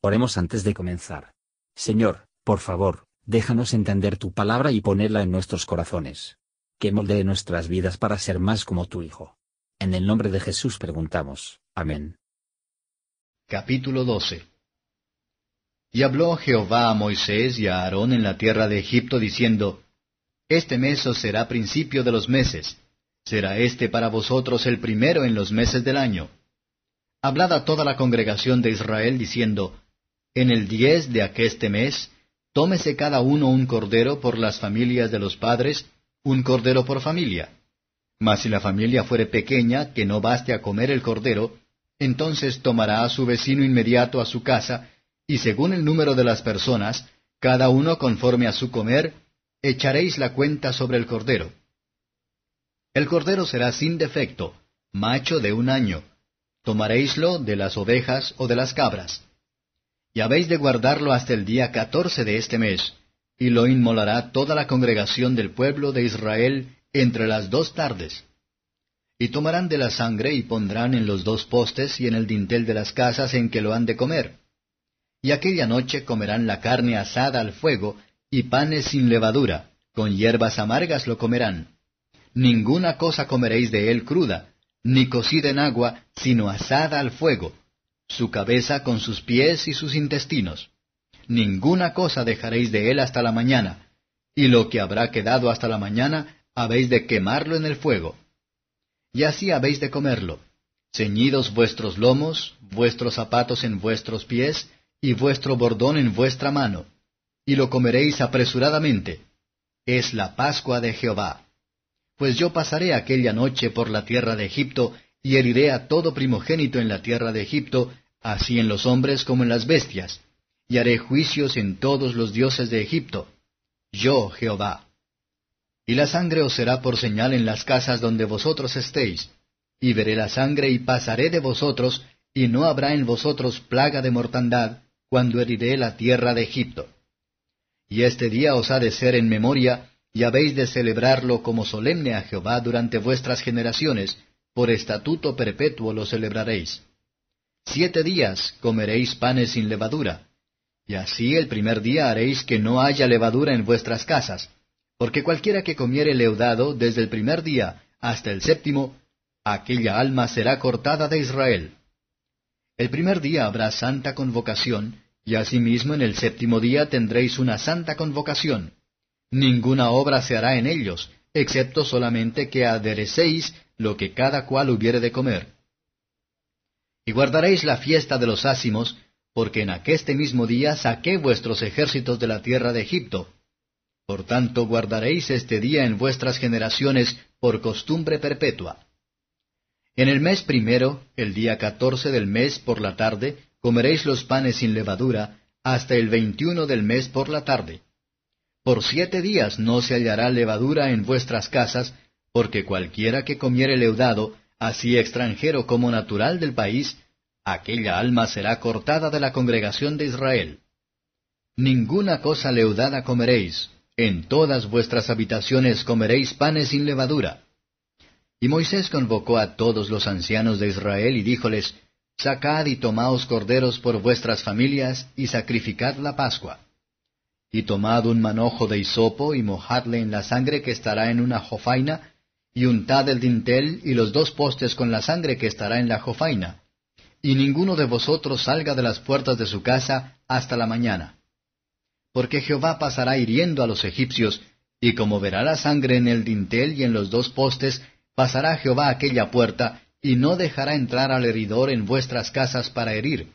Oremos antes de comenzar. Señor, por favor, déjanos entender tu palabra y ponerla en nuestros corazones. Que moldee nuestras vidas para ser más como tu Hijo. En el nombre de Jesús preguntamos. Amén. Capítulo 12 Y habló Jehová a Moisés y a Aarón en la tierra de Egipto, diciendo, Este mes será principio de los meses, será este para vosotros el primero en los meses del año. Hablad a toda la congregación de Israel, diciendo, en el diez de aqueste mes, tómese cada uno un cordero por las familias de los padres, un cordero por familia. Mas si la familia fuere pequeña, que no baste a comer el cordero, entonces tomará a su vecino inmediato a su casa, y según el número de las personas, cada uno conforme a su comer, echaréis la cuenta sobre el cordero. El cordero será sin defecto, macho de un año. Tomaréislo de las ovejas o de las cabras y habéis de guardarlo hasta el día catorce de este mes, y lo inmolará toda la congregación del pueblo de Israel entre las dos tardes. Y tomarán de la sangre y pondrán en los dos postes y en el dintel de las casas en que lo han de comer. Y aquella noche comerán la carne asada al fuego, y panes sin levadura, con hierbas amargas lo comerán. Ninguna cosa comeréis de él cruda, ni cocida en agua, sino asada al fuego, su cabeza con sus pies y sus intestinos. Ninguna cosa dejaréis de él hasta la mañana, y lo que habrá quedado hasta la mañana habéis de quemarlo en el fuego. Y así habéis de comerlo, ceñidos vuestros lomos, vuestros zapatos en vuestros pies, y vuestro bordón en vuestra mano, y lo comeréis apresuradamente. Es la Pascua de Jehová. Pues yo pasaré aquella noche por la tierra de Egipto, y heriré a todo primogénito en la tierra de Egipto, así en los hombres como en las bestias, y haré juicios en todos los dioses de Egipto. Yo, Jehová. Y la sangre os será por señal en las casas donde vosotros estéis, y veré la sangre y pasaré de vosotros, y no habrá en vosotros plaga de mortandad, cuando heriré la tierra de Egipto. Y este día os ha de ser en memoria, y habéis de celebrarlo como solemne a Jehová durante vuestras generaciones, por estatuto perpetuo lo celebraréis. Siete días comeréis panes sin levadura, y así el primer día haréis que no haya levadura en vuestras casas, porque cualquiera que comiere leudado desde el primer día hasta el séptimo, aquella alma será cortada de Israel. El primer día habrá santa convocación, y asimismo en el séptimo día tendréis una santa convocación. Ninguna obra se hará en ellos, excepto solamente que aderecéis lo que cada cual hubiere de comer. Y guardaréis la fiesta de los ácimos, porque en aqueste mismo día saqué vuestros ejércitos de la tierra de Egipto. Por tanto guardaréis este día en vuestras generaciones por costumbre perpetua. En el mes primero, el día catorce del mes por la tarde, comeréis los panes sin levadura, hasta el veintiuno del mes por la tarde. Por siete días no se hallará levadura en vuestras casas, porque cualquiera que comiere leudado, así extranjero como natural del país, aquella alma será cortada de la congregación de Israel. Ninguna cosa leudada comeréis, en todas vuestras habitaciones comeréis panes sin levadura. Y Moisés convocó a todos los ancianos de Israel y díjoles, Sacad y tomaos corderos por vuestras familias y sacrificad la Pascua. Y tomad un manojo de hisopo y mojadle en la sangre que estará en una jofaina, y untad el dintel y los dos postes con la sangre que estará en la jofaina, y ninguno de vosotros salga de las puertas de su casa hasta la mañana. Porque Jehová pasará hiriendo a los egipcios, y como verá la sangre en el dintel y en los dos postes, pasará Jehová aquella puerta, y no dejará entrar al heridor en vuestras casas para herir.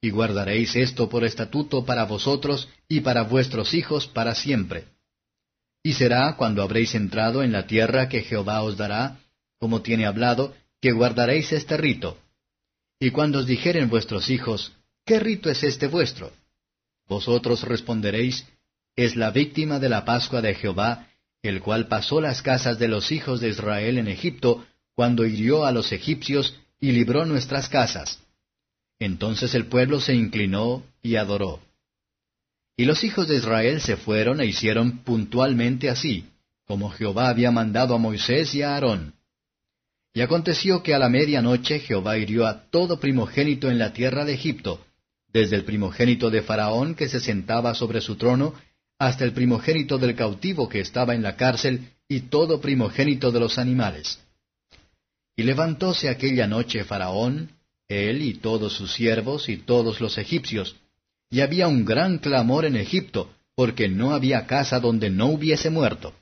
Y guardaréis esto por estatuto para vosotros y para vuestros hijos para siempre. Y será cuando habréis entrado en la tierra que Jehová os dará, como tiene hablado, que guardaréis este rito. Y cuando os dijeren vuestros hijos, ¿qué rito es este vuestro? Vosotros responderéis, es la víctima de la Pascua de Jehová, el cual pasó las casas de los hijos de Israel en Egipto, cuando hirió a los egipcios y libró nuestras casas. Entonces el pueblo se inclinó y adoró. Y los hijos de Israel se fueron e hicieron puntualmente así, como Jehová había mandado a Moisés y a Aarón. Y aconteció que a la medianoche Jehová hirió a todo primogénito en la tierra de Egipto, desde el primogénito de Faraón que se sentaba sobre su trono, hasta el primogénito del cautivo que estaba en la cárcel, y todo primogénito de los animales. Y levantóse aquella noche Faraón, él y todos sus siervos y todos los egipcios, y había un gran clamor en Egipto, porque no había casa donde no hubiese muerto.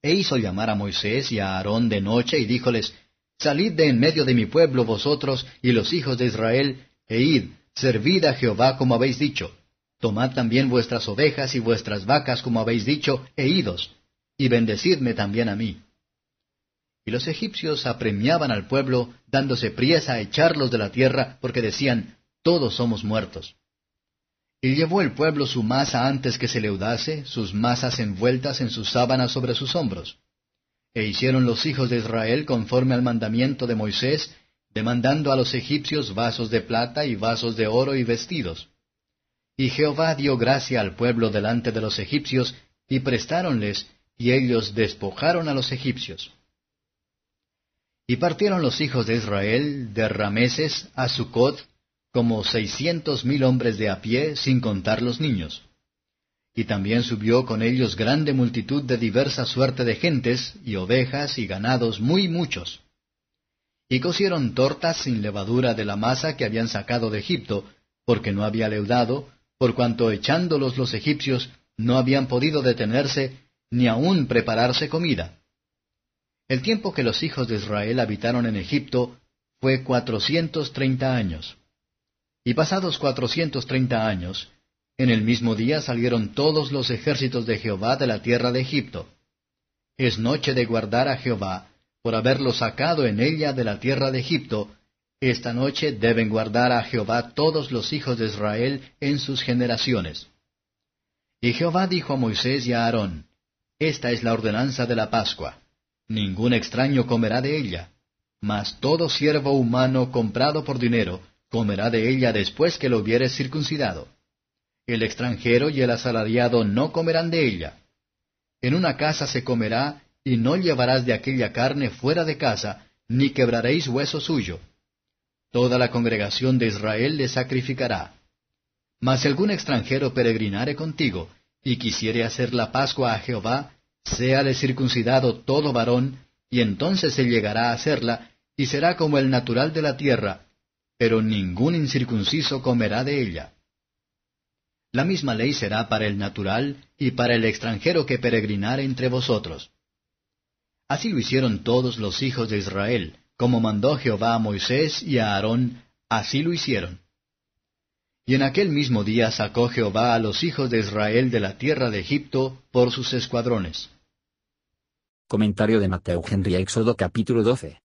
E hizo llamar a Moisés y a Aarón de noche y díjoles, Salid de en medio de mi pueblo vosotros y los hijos de Israel, e id, servid a Jehová como habéis dicho. Tomad también vuestras ovejas y vuestras vacas como habéis dicho, e idos, y bendecidme también a mí. Y los egipcios apremiaban al pueblo, dándose priesa a echarlos de la tierra, porque decían, Todos somos muertos. Y llevó el pueblo su masa antes que se leudase, sus masas envueltas en sus sábanas sobre sus hombros. E hicieron los hijos de Israel conforme al mandamiento de Moisés, demandando a los egipcios vasos de plata y vasos de oro y vestidos. Y Jehová dio gracia al pueblo delante de los egipcios, y prestáronles, y ellos despojaron a los egipcios. Y partieron los hijos de Israel de Rameses a Sucot, como seiscientos mil hombres de a pie, sin contar los niños. Y también subió con ellos grande multitud de diversa suerte de gentes, y ovejas y ganados muy muchos. Y cocieron tortas sin levadura de la masa que habían sacado de Egipto, porque no había leudado, por cuanto echándolos los egipcios no habían podido detenerse, ni aun prepararse comida. El tiempo que los hijos de Israel habitaron en Egipto fue cuatrocientos treinta años. Y pasados cuatrocientos treinta años, en el mismo día salieron todos los ejércitos de Jehová de la tierra de Egipto. Es noche de guardar a Jehová, por haberlo sacado en ella de la tierra de Egipto, esta noche deben guardar a Jehová todos los hijos de Israel en sus generaciones. Y Jehová dijo a Moisés y a Aarón, Esta es la ordenanza de la Pascua. Ningún extraño comerá de ella, mas todo siervo humano comprado por dinero comerá de ella después que lo hubiere circuncidado. El extranjero y el asalariado no comerán de ella. En una casa se comerá, y no llevarás de aquella carne fuera de casa, ni quebraréis hueso suyo. Toda la congregación de Israel le sacrificará. Mas si algún extranjero peregrinare contigo, y quisiere hacer la Pascua a Jehová, séale circuncidado todo varón, y entonces se llegará a hacerla, y será como el natural de la tierra, pero ningún incircunciso comerá de ella. La misma ley será para el natural y para el extranjero que peregrinare entre vosotros. Así lo hicieron todos los hijos de Israel, como mandó Jehová a Moisés y a Aarón, así lo hicieron. Y en aquel mismo día sacó Jehová a los hijos de Israel de la tierra de Egipto por sus escuadrones. Comentario de Mateo Henry Éxodo capítulo 12.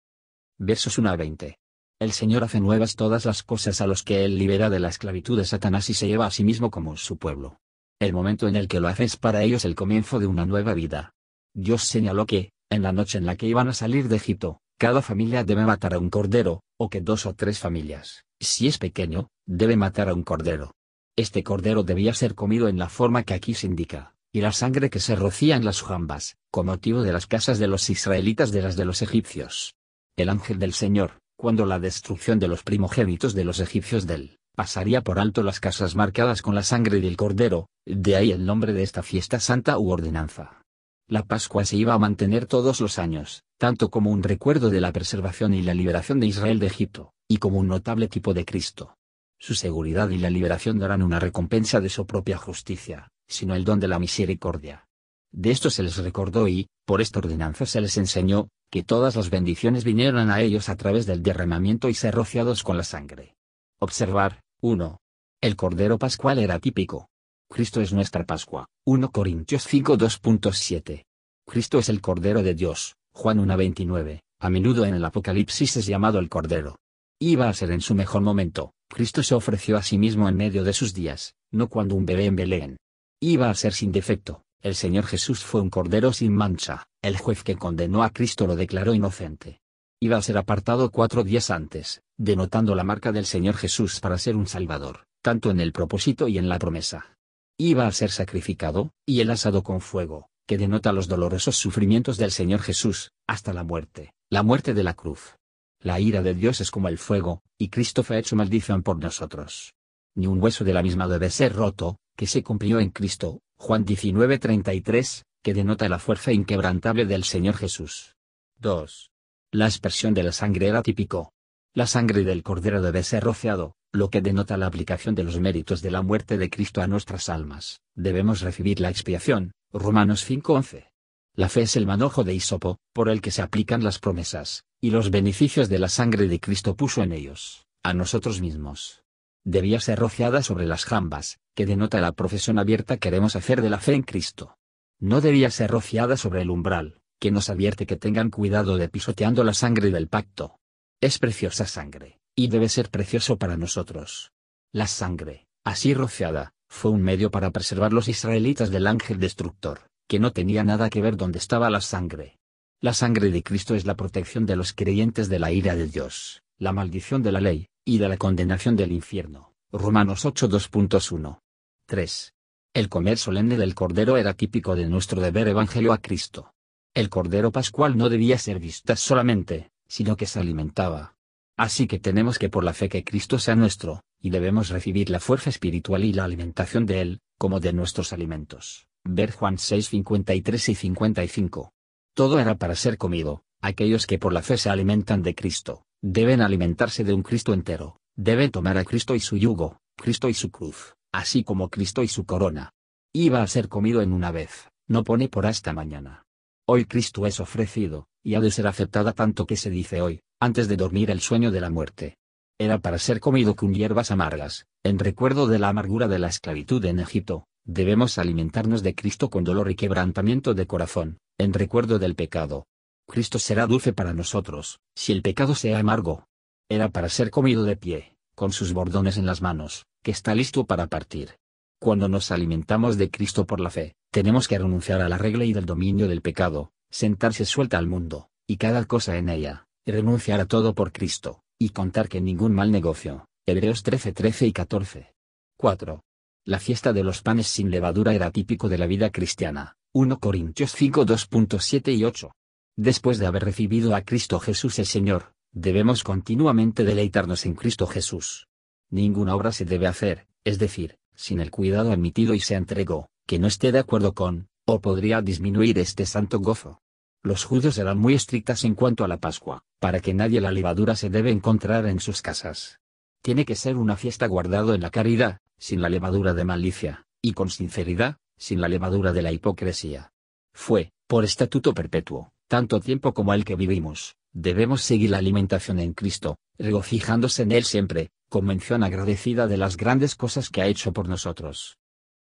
Versos 1 a 20. El Señor hace nuevas todas las cosas a los que Él libera de la esclavitud de Satanás y se lleva a sí mismo como su pueblo. El momento en el que lo hace es para ellos el comienzo de una nueva vida. Dios señaló que, en la noche en la que iban a salir de Egipto, cada familia debe matar a un cordero, o que dos o tres familias, si es pequeño, debe matar a un cordero. Este cordero debía ser comido en la forma que aquí se indica, y la sangre que se rocía en las jambas, con motivo de las casas de los israelitas de las de los egipcios. El ángel del Señor, cuando la destrucción de los primogénitos de los egipcios del, pasaría por alto las casas marcadas con la sangre del cordero, de ahí el nombre de esta fiesta santa u ordenanza. La Pascua se iba a mantener todos los años, tanto como un recuerdo de la preservación y la liberación de Israel de Egipto, y como un notable tipo de Cristo. Su seguridad y la liberación darán una recompensa de su propia justicia, sino el don de la misericordia. De esto se les recordó y, por esta ordenanza se les enseñó, que todas las bendiciones vinieran a ellos a través del derramamiento y ser rociados con la sangre. Observar, 1. El Cordero Pascual era típico. Cristo es nuestra Pascua. 1 Corintios 5 2.7. Cristo es el Cordero de Dios. Juan 1.29. A menudo en el Apocalipsis es llamado el Cordero. Iba a ser en su mejor momento. Cristo se ofreció a sí mismo en medio de sus días, no cuando un bebé en Belén. Iba a ser sin defecto. El Señor Jesús fue un Cordero sin mancha. El juez que condenó a Cristo lo declaró inocente. Iba a ser apartado cuatro días antes, denotando la marca del Señor Jesús para ser un Salvador, tanto en el propósito y en la promesa. Iba a ser sacrificado, y el asado con fuego, que denota los dolorosos sufrimientos del Señor Jesús, hasta la muerte, la muerte de la cruz. La ira de Dios es como el fuego, y Cristo fue hecho maldición por nosotros. ni un hueso de la misma debe ser roto, que se cumplió en Cristo, Juan 19:33, que denota la fuerza inquebrantable del Señor Jesús. 2. La expresión de la sangre era típico. La sangre del Cordero debe ser rociado, lo que denota la aplicación de los méritos de la muerte de Cristo a nuestras almas. Debemos recibir la expiación, Romanos 5:11. La fe es el manojo de hisopo, por el que se aplican las promesas, y los beneficios de la sangre de Cristo puso en ellos, a nosotros mismos. Debía ser rociada sobre las jambas, que denota la profesión abierta que queremos hacer de la fe en Cristo. No debía ser rociada sobre el umbral, que nos advierte que tengan cuidado de pisoteando la sangre del pacto. Es preciosa sangre, y debe ser precioso para nosotros. La sangre, así rociada, fue un medio para preservar los israelitas del ángel destructor, que no tenía nada que ver donde estaba la sangre. La sangre de Cristo es la protección de los creyentes de la ira de Dios, la maldición de la ley, y de la condenación del infierno. Romanos 8 2.1. 3. El comer solemne del Cordero era típico de nuestro deber evangelio a Cristo. El Cordero Pascual no debía ser vista solamente, sino que se alimentaba. Así que tenemos que por la fe que Cristo sea nuestro, y debemos recibir la fuerza espiritual y la alimentación de Él, como de nuestros alimentos. Ver Juan 6 53 y 55. Todo era para ser comido, aquellos que por la fe se alimentan de Cristo, deben alimentarse de un Cristo entero, deben tomar a Cristo y su yugo, Cristo y su cruz así como Cristo y su corona. Iba a ser comido en una vez, no pone por hasta mañana. Hoy Cristo es ofrecido, y ha de ser aceptada tanto que se dice hoy, antes de dormir el sueño de la muerte. Era para ser comido con hierbas amargas, en recuerdo de la amargura de la esclavitud en Egipto, debemos alimentarnos de Cristo con dolor y quebrantamiento de corazón, en recuerdo del pecado. Cristo será dulce para nosotros, si el pecado sea amargo. Era para ser comido de pie, con sus bordones en las manos, que está listo para partir. Cuando nos alimentamos de Cristo por la fe, tenemos que renunciar a la regla y del dominio del pecado, sentarse suelta al mundo, y cada cosa en ella, renunciar a todo por Cristo, y contar que ningún mal negocio. Hebreos 13, 13 y 14. 4. La fiesta de los panes sin levadura era típico de la vida cristiana. 1 Corintios 5 2.7 y 8. Después de haber recibido a Cristo Jesús el Señor, debemos continuamente deleitarnos en Cristo Jesús, ninguna obra se debe hacer, es decir, sin el cuidado admitido y se entregó, que no esté de acuerdo con, o podría disminuir este santo gozo. Los judíos eran muy estrictas en cuanto a la Pascua, para que nadie la levadura se debe encontrar en sus casas. Tiene que ser una fiesta guardado en la caridad, sin la levadura de malicia, y con sinceridad, sin la levadura de la hipocresía. Fue, por estatuto perpetuo, tanto tiempo como el que vivimos, debemos seguir la alimentación en Cristo, regocijándose en Él siempre, con mención agradecida de las grandes cosas que ha hecho por nosotros.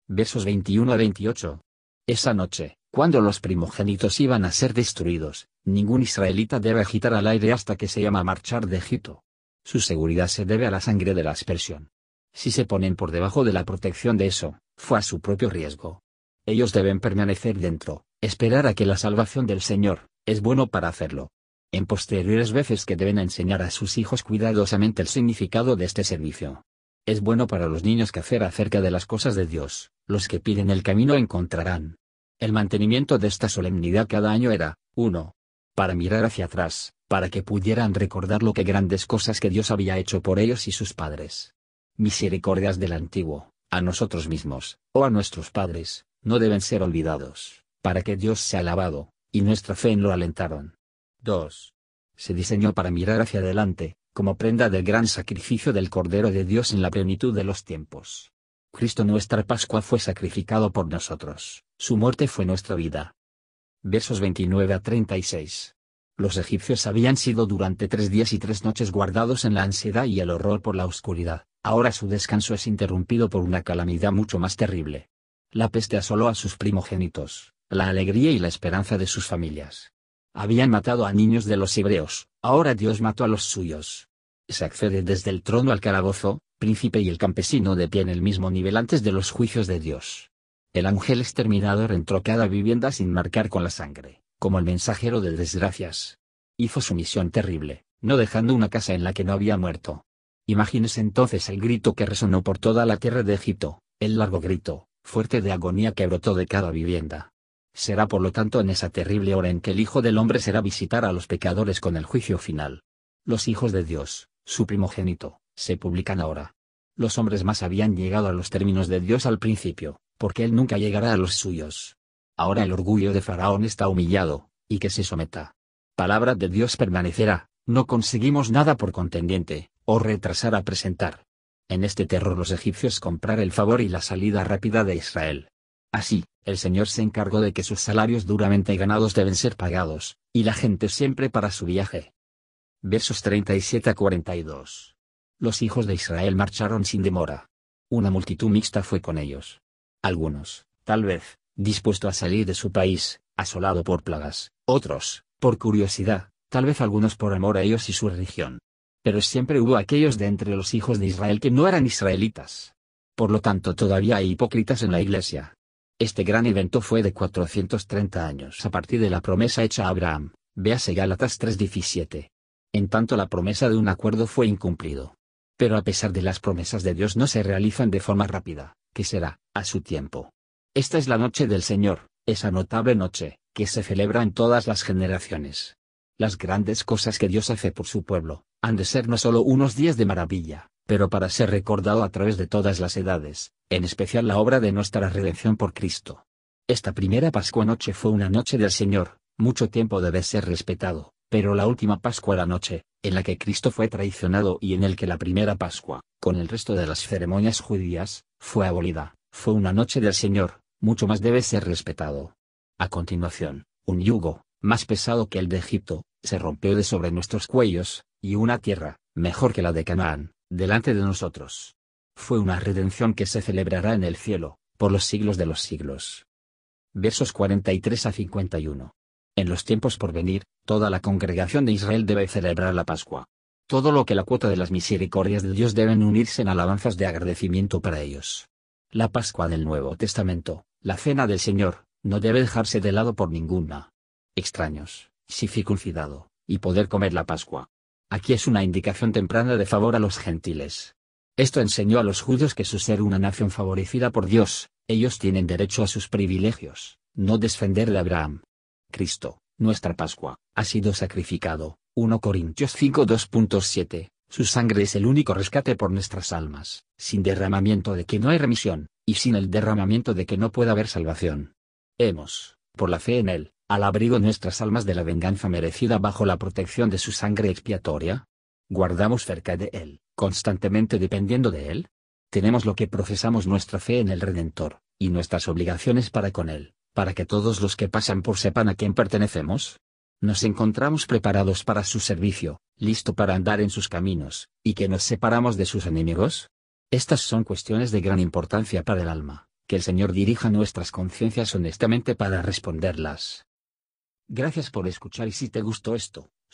Versos 21 a 28. Esa noche, cuando los primogénitos iban a ser destruidos, ningún israelita debe agitar al aire hasta que se llama marchar de Egipto. Su seguridad se debe a la sangre de la aspersión. Si se ponen por debajo de la protección de eso, fue a su propio riesgo. Ellos deben permanecer dentro, esperar a que la salvación del Señor, es bueno para hacerlo, en posteriores veces que deben enseñar a sus hijos cuidadosamente el significado de este servicio. Es bueno para los niños que hacer acerca de las cosas de Dios, los que piden el camino encontrarán. El mantenimiento de esta solemnidad cada año era, 1. Para mirar hacia atrás, para que pudieran recordar lo que grandes cosas que Dios había hecho por ellos y sus padres. Misericordias del antiguo, a nosotros mismos, o a nuestros padres, no deben ser olvidados, para que Dios sea alabado, y nuestra fe en lo alentaron. 2. Se diseñó para mirar hacia adelante, como prenda del gran sacrificio del Cordero de Dios en la plenitud de los tiempos. Cristo nuestra Pascua fue sacrificado por nosotros, su muerte fue nuestra vida. Versos 29 a 36. Los egipcios habían sido durante tres días y tres noches guardados en la ansiedad y el horror por la oscuridad, ahora su descanso es interrumpido por una calamidad mucho más terrible. La peste asoló a sus primogénitos, la alegría y la esperanza de sus familias. Habían matado a niños de los hebreos, ahora Dios mató a los suyos. Se accede desde el trono al calabozo, príncipe y el campesino de pie en el mismo nivel antes de los juicios de Dios. El ángel exterminador entró cada vivienda sin marcar con la sangre, como el mensajero de desgracias. Hizo su misión terrible, no dejando una casa en la que no había muerto. Imagínese entonces el grito que resonó por toda la tierra de Egipto, el largo grito, fuerte de agonía que brotó de cada vivienda. Será por lo tanto en esa terrible hora en que el Hijo del Hombre será visitar a los pecadores con el juicio final. Los hijos de Dios, su primogénito, se publican ahora. Los hombres más habían llegado a los términos de Dios al principio, porque Él nunca llegará a los suyos. Ahora el orgullo de Faraón está humillado, y que se someta. Palabra de Dios permanecerá, no conseguimos nada por contendiente, o retrasar a presentar. En este terror los egipcios comprar el favor y la salida rápida de Israel. Así, el Señor se encargó de que sus salarios duramente ganados deben ser pagados, y la gente siempre para su viaje. Versos 37 a 42. Los hijos de Israel marcharon sin demora. Una multitud mixta fue con ellos. Algunos, tal vez, dispuesto a salir de su país, asolado por plagas, otros, por curiosidad, tal vez algunos por amor a ellos y su religión. Pero siempre hubo aquellos de entre los hijos de Israel que no eran israelitas. Por lo tanto todavía hay hipócritas en la iglesia, este gran evento fue de 430 años a partir de la promesa hecha a Abraham, véase Gálatas 3:17. En tanto la promesa de un acuerdo fue incumplido. Pero a pesar de las promesas de Dios no se realizan de forma rápida, que será, a su tiempo. Esta es la noche del Señor, esa notable noche, que se celebra en todas las generaciones. Las grandes cosas que Dios hace por su pueblo, han de ser no solo unos días de maravilla, pero para ser recordado a través de todas las edades, en especial la obra de nuestra redención por Cristo. Esta primera Pascua noche fue una noche del Señor, mucho tiempo debe ser respetado, pero la última Pascua la noche, en la que Cristo fue traicionado y en el que la primera Pascua, con el resto de las ceremonias judías, fue abolida, fue una noche del Señor, mucho más debe ser respetado. A continuación, un yugo, más pesado que el de Egipto, se rompió de sobre nuestros cuellos, y una tierra, mejor que la de Canaán, delante de nosotros. Fue una redención que se celebrará en el cielo, por los siglos de los siglos. Versos 43 a 51. En los tiempos por venir, toda la congregación de Israel debe celebrar la Pascua. Todo lo que la cuota de las misericordias de Dios deben unirse en alabanzas de agradecimiento para ellos. La Pascua del Nuevo Testamento, la cena del Señor, no debe dejarse de lado por ninguna. Extraños, si circuncidado, y poder comer la Pascua. Aquí es una indicación temprana de favor a los gentiles. Esto enseñó a los judíos que su ser una nación favorecida por Dios, ellos tienen derecho a sus privilegios, no desfender de Abraham. Cristo, nuestra Pascua, ha sido sacrificado. 1 Corintios 5 2.7. Su sangre es el único rescate por nuestras almas, sin derramamiento de que no hay remisión, y sin el derramamiento de que no pueda haber salvación. Hemos, por la fe en él, al abrigo nuestras almas de la venganza merecida bajo la protección de su sangre expiatoria? ¿Guardamos cerca de Él, constantemente dependiendo de Él? Tenemos lo que profesamos nuestra fe en el Redentor, y nuestras obligaciones para con Él, para que todos los que pasan por sepan a quién pertenecemos? Nos encontramos preparados para su servicio, listo para andar en sus caminos, y que nos separamos de sus enemigos? Estas son cuestiones de gran importancia para el alma, que el Señor dirija nuestras conciencias honestamente para responderlas. Gracias por escuchar y si te gustó esto,